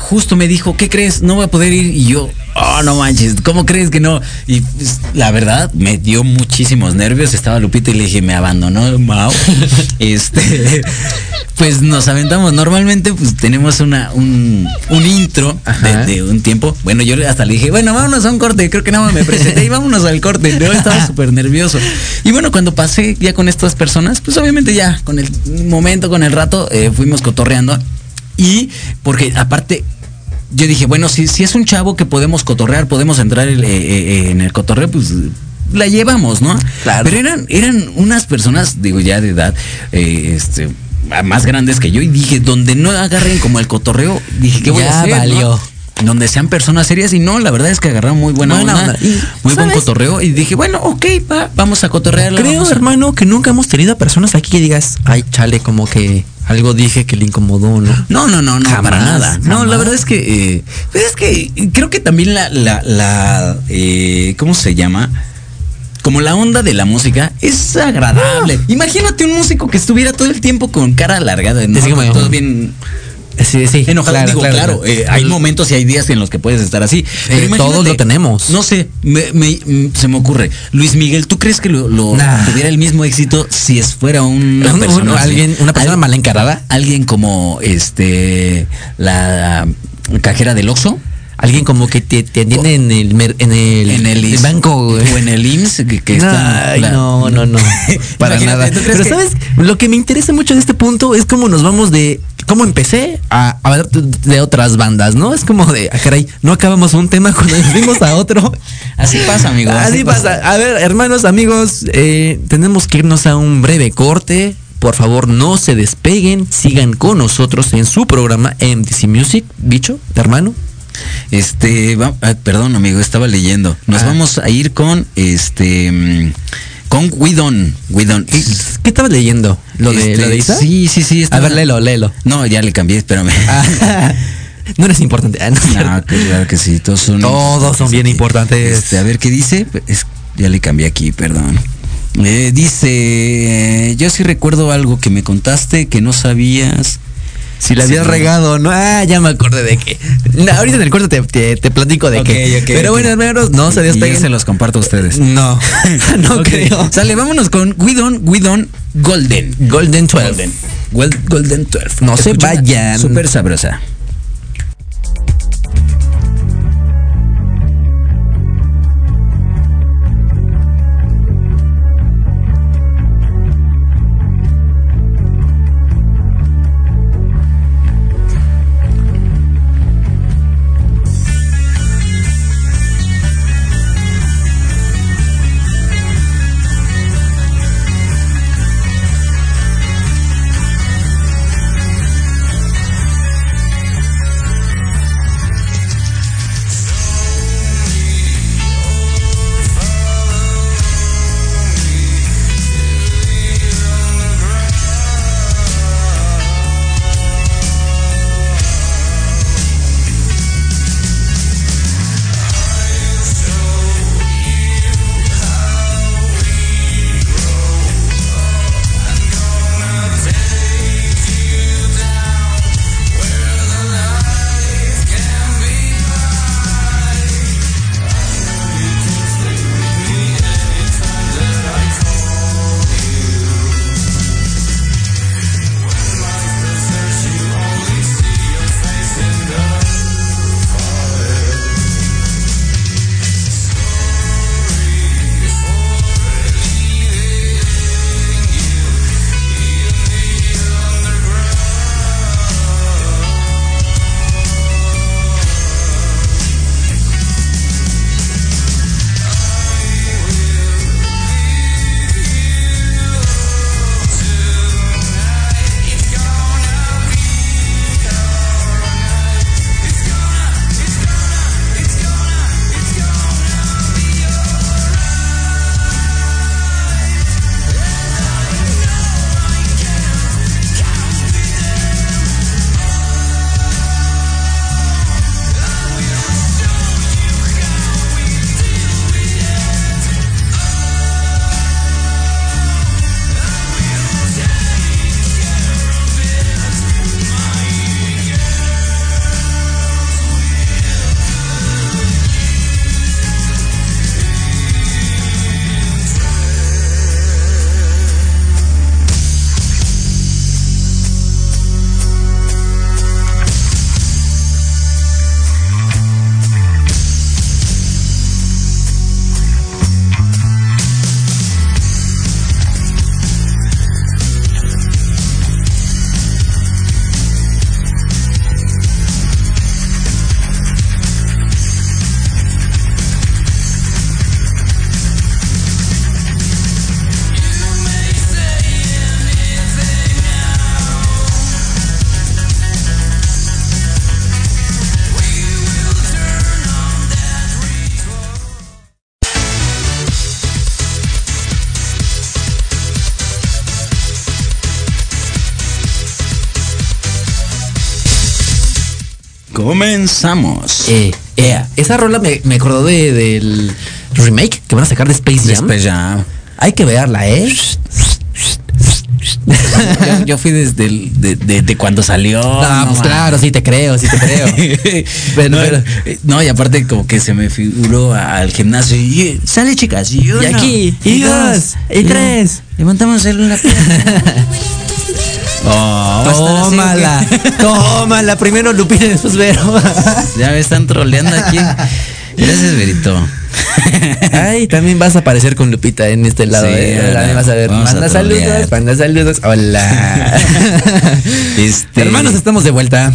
justo me dijo, ¿qué crees? No voy a poder ir. Y yo, oh, no manches, ¿cómo crees que no? Y pues, la verdad, me dio muchísimos nervios. Estaba Lupita y le dije, me abandonó Mau. [LAUGHS] este, [LAUGHS] pues nos aventamos. Normalmente, pues tenemos una, un, un intro de un tiempo. Bueno, yo hasta le dije, bueno, vámonos a un corte. Creo que nada más me presenté y [LAUGHS] vámonos al corte. Yo estaba súper nervioso. Y bueno, cuando pasé ya con estas personas, pues obviamente ya con el momento, con el rato, eh, fuimos cotorreando. Y porque aparte, yo dije, bueno, si, si es un chavo que podemos cotorrear, podemos entrar el- eh, eh, en el cotorreo, pues la llevamos, ¿no? Claro. Pero eran, eran unas personas, digo ya de edad, eh, este más grandes que yo y dije donde no agarren como el cotorreo dije qué voy Ya a hacer no? valió. donde sean personas serias y no la verdad es que agarraron muy buena, Buena onda, onda. Y, muy buen cotorreo y dije bueno ok va, vamos a cotorrear Creo, hermano, que nunca hemos tenido a personas aquí que digas, ay, chale, como que algo dije que le incomodó, ¿no? No, no, no, no, para Jamás, nada. No, la verdad es que, eh, pues es que creo que también la, la, la eh, ¿cómo se llama? Como la onda de la música es agradable. Ah. Imagínate un músico que estuviera todo el tiempo con cara alargada, ¿no? Todo bien Sí, sí. enojado. Digo, claro, eh, hay momentos y hay días en los que puedes estar así. Pero Eh, todos lo tenemos. No sé, me- me- mm, se me ocurre. Luis Miguel, ¿tú crees que lo, lo- Nah. tuviera el mismo éxito si es fuera una Un- [LAUGHS] un- persona así? alguien, una persona Al- mal encarada. alguien como este la cajera del Oxxo Alguien como que te, te atiende en el, en el, en el, banco, o en el IMSS que, que está la- no, no, no. [LAUGHS] Para nada. ¿tú crees Pero sabes, lo que me interesa mucho de este punto es cómo nos vamos de cómo empecé a hablar de otras bandas, ¿no? Es como de, ah, caray, no acabamos un tema [LAUGHS] cuando nos a otro. así pasa amigo Así pasa. A ver, hermanos, amigos, eh, tenemos que irnos a un breve corte. Por favor, no se despeguen, sigan con nosotros en su programa MDC Music, bicho, hermano. este va- ah, perdón amigo estaba leyendo nos Ah. vamos a ir con este mm, con Widon Widon ¿Qué, qué estabas leyendo? ¿Lo de, Este, ¿lo de Isa? sí sí sí A ver, léelo, léelo. no ya le cambié espérame Ah, [LAUGHS] no eres importante. Ah, no. No, que claro que sí, todos son Todos son bien importantes. Este, a ver qué dice. Es- ya le cambié aquí, perdón. Eh, dice, yo sí recuerdo algo que me contaste que no sabías. Si la habías Sí. regado, no, ah, ya me acordé de que. No, ahorita en el corte te, te- te platico de Ok, que. Pero ok. bueno, hermanos, no se Y despeguen. se los comparto a ustedes. No, [LAUGHS] no creo. Sale, vámonos con Widon, Widon Golden. Golden 12. Golden. Golden 12. No se vayan. Súper sabrosa. Comenzamos. Eh, eh, esa rola me, me acordó de, del remake que van a sacar de Space Jam. Ya. Hay que verla, ¿eh? [LAUGHS] Yo, yo fui desde el- de, de- de cuando salió. Pues claro, sí te creo, sí te creo. [LAUGHS] Pero- no, pero- no, y aparte como que se me figuró al gimnasio y sale chicas y uno, Y aquí, y dos, y tres. Levantamos el una. [LAUGHS] Oh, a estar así, ¿o tómala, tómala. Primero Lupita y después Vero. [LAUGHS] Ya me están troleando aquí. Gracias, Verito. [LAUGHS] Ay, también vas a aparecer con Lupita en este lado. Sí, eh. vas a ver. a Manda trolear. saludos, manda saludos. Hola. [LAUGHS] Este- Hermanos, estamos de vuelta.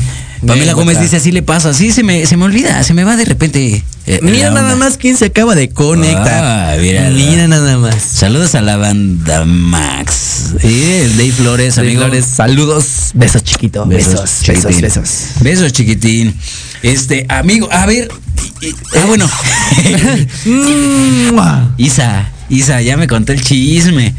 Pamela Gómez dice, así le pasa, sí, se me, se me olvida, se me va de repente. eh, Mira la nada onda. más quién se acaba de conectar. Ah. Mira nada más. Saludos a la banda Max. El Dave Flores, Dave amigo. Flores, saludos. Besos chiquito. Besos, besos, chiquitín. besos. Besos, chiquitín. Este, amigo, a ver. ah, bueno. [LAUGHS] Mua. [LAUGHS] Isa, Isa, ya me contó el chisme.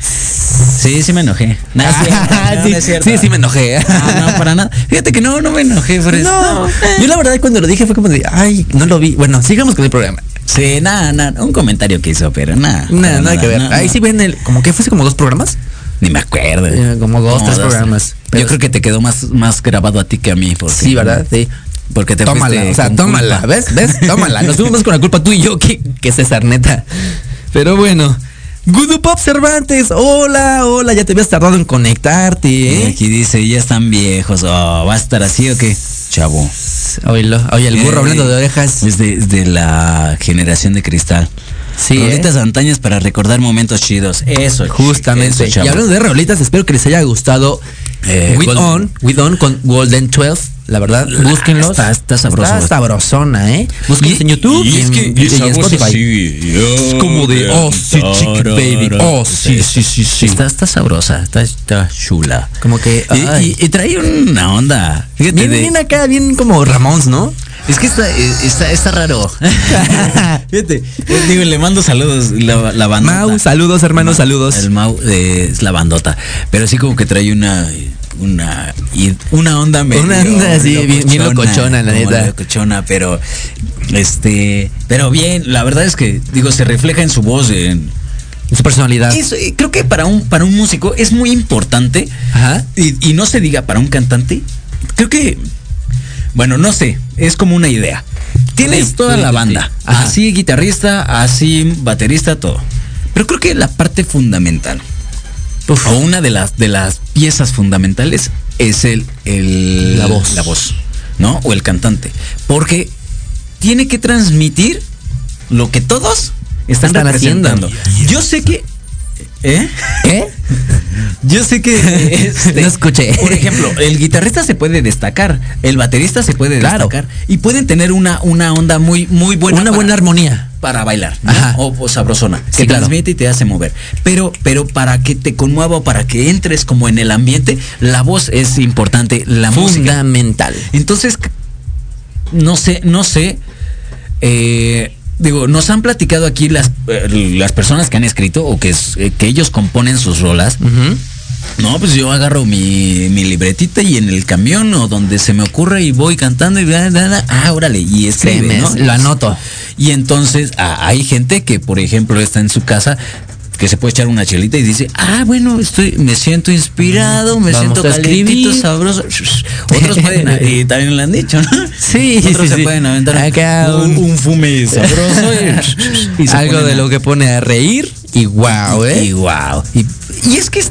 Sí, sí me enojé. No, sí, [LAUGHS] no es cierto. sí, sí me enojé. No, no, para nada. Fíjate que no, no me enojé por eso. No, yo la verdad cuando lo dije fue como de, ay, no lo vi. Bueno, sigamos con el programa. Sí, nada, nada. Un comentario que hizo, pero nada. Nada, nada que ver. Ahí sí ven el, como que fuese como dos programas. Ni me acuerdo. Eh, como dos, tres programas. Yo creo que te quedó más, más grabado a ti que a mí. Porque, Sí, ¿verdad? Sí. Porque te tómala, o sea, tómala, culpa. ¿ves? ¿Ves? Tómala. Nos fuimos más con la culpa tú y yo que, que César, neta. Pero bueno. Gudu Pop Cervantes, hola, hola, ya te habías tardado en conectarte, Y ¿eh? aquí dice, ya están viejos. Oh, ¿Va a estar así o qué? Chavo. Oílo, oye, el burro Eh, hablando de orejas. Es de, la generación de cristal. Sí, Rolitas ¿eh? antañas para recordar momentos chidos. Eso, Justamente. eso, chavo. y hablando de rolitas, espero que les haya gustado Eh, With Golden- On, With On con Golden 12. La verdad, búsquenlos. está- está sabroso. Está sabrosona, ¿eh? Búsquenlos en YouTube y, en Spotify. Es como de, oh, sí, baby. Oh, sí, sí, sí, sí. Está, está sabrosa, está, está chula. Como que, Y, trae una onda. Fíjate, Bien, acá, bien como Ramones, ¿no? es que está, eh, está, está raro. [LAUGHS] Fíjate, eh, digo, le mando saludos la, la bandota. Mau, saludos, hermanos, Ma- saludos. El Mau eh, es la bandota, pero sí como que trae una una una onda medio Una onda así, bien- bien locochona, la neta. locochona, pero este, pero bien, la verdad es que digo se refleja en su voz en Su personalidad. eh, creo que para un para un músico es muy importante Ajá. y, y no se diga para un cantante. Creo que, bueno, no sé, es como una idea. Tienes Sí, toda sí, la banda, así guitarrista, así baterista, todo. Pero creo que la parte fundamental, o una de las, de las piezas fundamentales, es el, el La voz. la voz, ¿no? O el cantante. Porque tiene que transmitir lo que todos están, Están haciendo. representando. Yo sé que. ¿Eh? ¿Qué? [LAUGHS] Yo sé que [LAUGHS] este, No escuché. Por ejemplo, el guitarrista se puede destacar, el baterista se puede Claro. destacar y pueden tener una, una onda muy muy buena Una para- buena armonía. para bailar, ¿no? Ajá. o, o sabrosona, Sí, que claro. transmite y te hace mover. Pero pero para que te conmueva o para que entres como en el ambiente, la voz es importante, la música. Fundamental. Entonces, no sé, no sé. eh, digo, nos han platicado aquí las, eh, las personas que han escrito o que, eh, que ellos componen sus rolas. No, pues yo agarro mi, mi libretita y en el camión o donde se me ocurre y voy cantando y bla, bla, bla, ah, órale, y escribe, ¿no? lo anoto. Y entonces ah, hay gente que, por ejemplo, está en su casa que se puede echar una chelita y dice, ah, bueno, estoy, me siento inspirado, me Vamos siento calientito, sabroso. Otros pueden, [LAUGHS] y también lo han dicho, ¿no? Sí, Otros sí, se sí. pueden aventar Acá un, un- fume sabroso y, [LAUGHS] Algo de a- lo que pone a reír y wow, ¿eh? y wow. Y, y es que, es-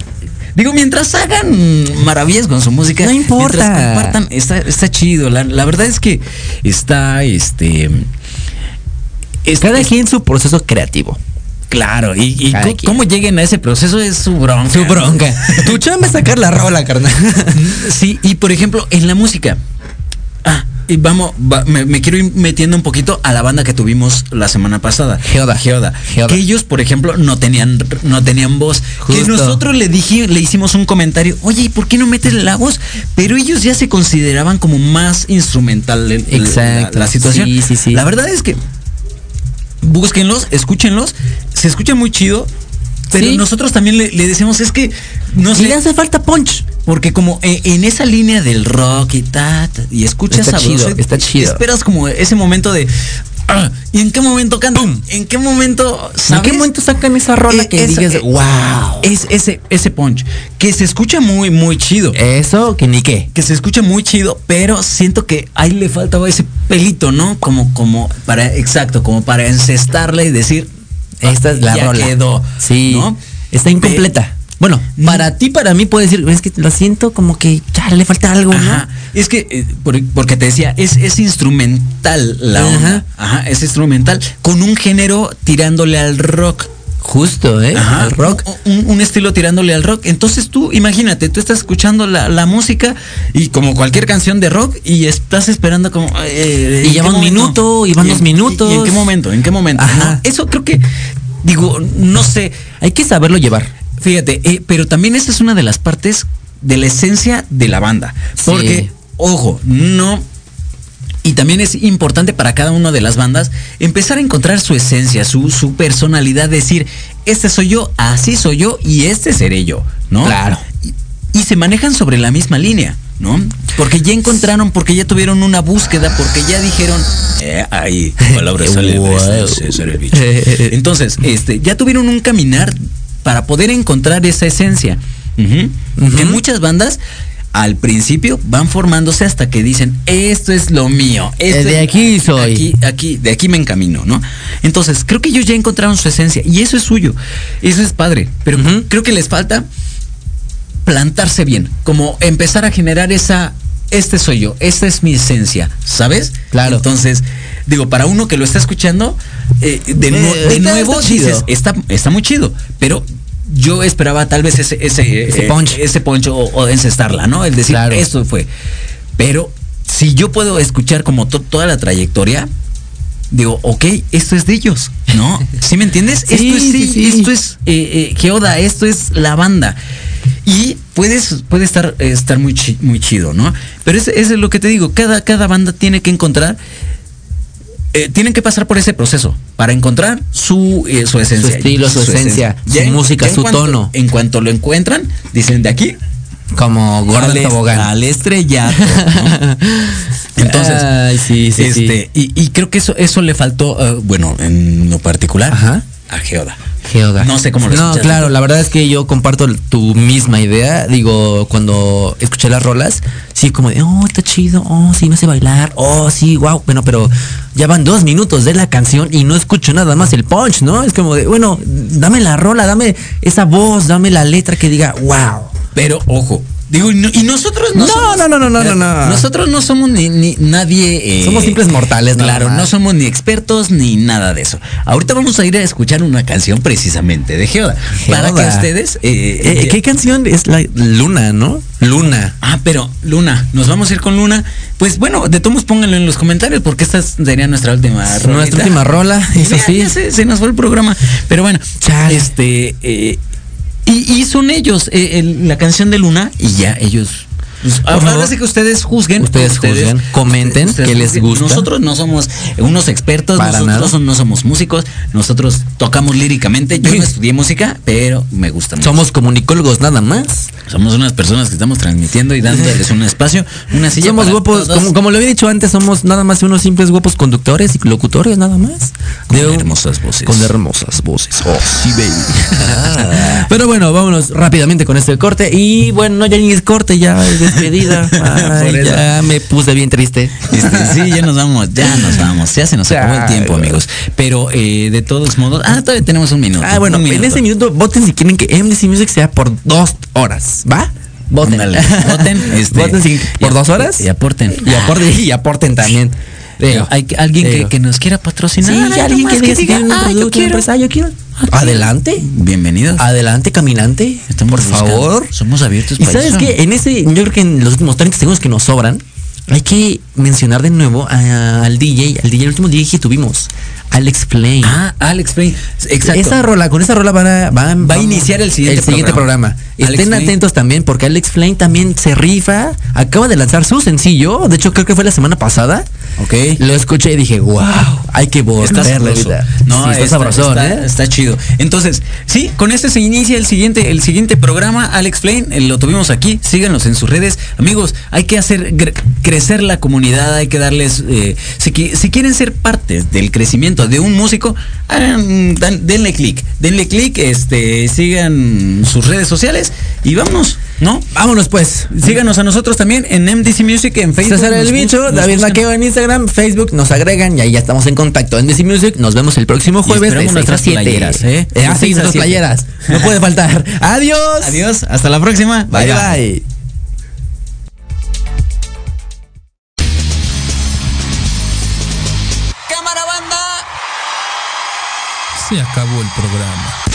digo, mientras hagan maravillas con su música, No importa. mientras compartan, está, está chido. La, la verdad es que está, este... es- Cada quien su proceso creativo. Claro, y, cómo lleguen a ese proceso es su bronca. Su bronca. [LAUGHS] tu chamba es sacar la rola, carnal. [LAUGHS] Sí, y por ejemplo, en la música. Ah, y vamos, va- me, me quiero ir metiendo un poquito a la banda que tuvimos la semana pasada. Geoda. Geoda. Geoda. Que ellos, por ejemplo, no tenían, no tenían voz. Que nosotros le dije, le hicimos un comentario, oye, ¿y por qué no metes la voz? Pero ellos ya se consideraban como más instrumental el- Exacto. La, la situación. Sí, sí, sí. La verdad es que búsquenlos, escúchenlos, se escucha muy chido. Pero Sí. nosotros también le, le decimos, es que no Y le hace falta punch. Porque como eh, en esa línea del rock y ta, ta, y escuchas Está sabroso, chido, está chido. Esperas como ese momento de ah, ¿y en qué momento cantan? ¿En qué momento ¿En qué momento sacan esa rola Eh, que esa- digas, eh, wow? Es ese ese punch que se escucha muy muy chido. Eso que ni qué. que se escucha muy chido, pero siento que ahí le faltaba ese pelito, ¿no? Como, como para, exacto, como para encestarle y decir, Esta es la ya rola. quedó. Sí. ¿no? Está incompleta. Bueno, No. para ti, para mí puedes decir, es que lo siento como que ya le falta algo. Es que, eh, por- porque te decía, es, es instrumental la Ajá. onda. Ajá, es instrumental con un género tirándole al rock. Justo, ¿eh? Ajá, Al rock. Un, un estilo tirándole al rock. Entonces tú, imagínate, tú estás escuchando la, la música y como cualquier canción de rock y estás esperando como... eh, Y ¿en ya va un minuto, y van dos minutos. ¿Y en qué momento? ¿En qué momento? Ajá. ¿No? Eso creo que, digo, no sé, Hay que saberlo llevar. fíjate, eh, pero también esa es una de las partes de la esencia de la banda. Porque, Sí. ojo, no... Y también es importante para cada una de las bandas empezar a encontrar su esencia, su, su personalidad, decir, este soy yo, así soy yo y este seré yo, ¿no? Claro. Y, y se manejan sobre la misma línea, ¿no? Porque ya encontraron, porque ya tuvieron una búsqueda, porque ya dijeron, eh, ahí, [LAUGHS] palabras sale Wow. César el bicho. Entonces, este, ya tuvieron un caminar para poder encontrar esa esencia. Que muchas bandas al principio van formándose hasta que dicen, esto es lo mío. esto de es- aquí soy". Aquí, aquí, de aquí me encamino, ¿no? Entonces, creo que ellos ya encontraron su esencia y eso es suyo. Eso es padre. Pero creo que les falta plantarse bien, como empezar a generar esa, este soy yo, esta es mi esencia, ¿sabes? Claro. Entonces, digo, para uno que lo está escuchando, eh, de, Eh, de nuevo dices, está, está muy chido, pero yo esperaba tal vez ese, ese, Ese eh, punch. ese punch o, o encestarla, ¿no? El decir, Claro. esto fue. Pero si yo puedo escuchar como to- toda la trayectoria, digo, ok, esto es de ellos, ¿no? [LAUGHS] ¿Sí me entiendes? Sí, esto es, sí, sí, sí. esto es eh, eh, Geoda, esto es la banda. Y puedes, puede estar, eh, estar muy, chi- muy chido, ¿no? Pero es, es lo que te digo, cada, cada banda tiene que encontrar, eh, tienen que pasar por ese proceso para encontrar su, eh, su esencia. estilo, su esencia, su música, en su cuanto- tono. En cuanto lo encuentran, dicen de aquí Como Gordon al, Tobogán. al estrellato. ¿no? [LAUGHS] Entonces, Ay, sí, sí, sí. este, Y, y creo que eso, eso le faltó, eh, bueno, en lo particular, Ajá. A Geoda. Geoda. No sé cómo lo No, escuchaste claro, la verdad es que yo comparto tu misma idea. Digo, cuando escuché las rolas, sí, como de, oh, está chido, oh, sí, no sé bailar, oh, sí, wow. Bueno, pero ya van dos minutos de la canción y no escucho nada más el punch, ¿no? Es como de, bueno, dame la rola, dame esa voz, dame la letra que diga, wow. Pero ojo, digo, y, no- y nosotros no, No, somos- no, no, no, no, no, no. Nosotros no somos ni, ni nadie. eh, Somos simples mortales, Claro, no somos ni expertos ni nada de eso. Ahorita vamos a ir a escuchar una canción precisamente de Geoda. Para que ustedes. eh, Eh, ¿Qué canción es la Luna, no? Luna. Ah, pero Luna, nos vamos a ir con Luna. Pues bueno, de todos pónganlo en los comentarios porque esta sería nuestra última Nuestra rolita. última rola, [LAUGHS] eso Ya, sí. ya se, se nos fue el programa. Pero bueno, Chale. este. Y, y son ellos, eh, la canción de Luna, y ya ellos. Pues, Por favor. sí que ustedes juzguen. Ustedes juzguen, comenten qué les gusta. Nosotros no somos unos expertos, Para nosotros nada. no somos músicos, nosotros tocamos líricamente. Yo no estudié música, pero me gusta mucho. Somos comunicólogos nada más. Somos unas personas que estamos transmitiendo y dándoles un espacio, una silla. somos guapos, como, como lo había dicho antes, somos nada más unos simples guapos conductores y locutores, nada más. Con De hermosas voces. Con hermosas voces. Oh, sí, baby. [LAUGHS] Pero bueno, vámonos rápidamente con este corte. Y bueno, no, ya ni es corte, ya es despedida. [LAUGHS] Ay, ya me puse bien triste. Este, sí, ya nos vamos, ya nos vamos, ya se nos Ya, acabó el tiempo, amigos. Pero eh, de todos modos, ah, todavía tenemos un minuto. Ah, bueno, un en minuto. ese minuto voten si quieren que MDC Music sea por dos horas, ¿va? Voten. Voten, [LAUGHS] este, Voten si- por dos horas. y aporten. Y aporten, y [LAUGHS] aporten también. Digo, Hay alguien que, nos quiera patrocinar. Sí, Ay, alguien nomás que diga tiene un "Ah, yo producto, quiero". empresa, yo quiero. Adelante. Bienvenidos. Adelante, caminante. Estamos por buscando. favor. Somos abiertos Y para sabes eso. que en ese, yo creo que en los últimos 30 segundos que nos sobran, hay que mencionar de nuevo a- al DJ, al DJ, el último DJ que tuvimos, Alex Flame. Ah, Alex Play. Exacto. Esa rola, con esa rola van a, van- Va a iniciar el siguiente programa. Estén atentos también porque Alex Flame también se rifa. Acaba de lanzar su sencillo. De hecho, creo que fue la semana pasada. Ok. Lo escuché y dije, wow, hay que Está volverlo ahorita. No, Sí, está, sabrosón, está, ¿eh? está chido. Entonces, sí, con este se inicia el siguiente, el siguiente programa, Alex Plain, eh, lo tuvimos aquí, síganos en sus redes. Amigos, hay que hacer crecer la comunidad, hay que darles, eh, si, si quieren ser parte del crecimiento de un músico, hagan- dan- denle clic, denle clic, este, sigan sus redes sociales y vámonos, ¿no? Vámonos pues. Síganos a nosotros también en MDC Music en Facebook. César el Bicho, David. Maqueo en Instagram, Facebook, nos agregan y ahí ya estamos en contacto. En DC Music, nos vemos el próximo jueves de esperamos 6 a nuestras 7. playeras, ¿eh? Eh, ah, sí, 6 a nuestras 7. playeras. No puede faltar. [LAUGHS] Adiós. Adiós, hasta la próxima. Bye bye. Cámara banda. Se acabó el programa.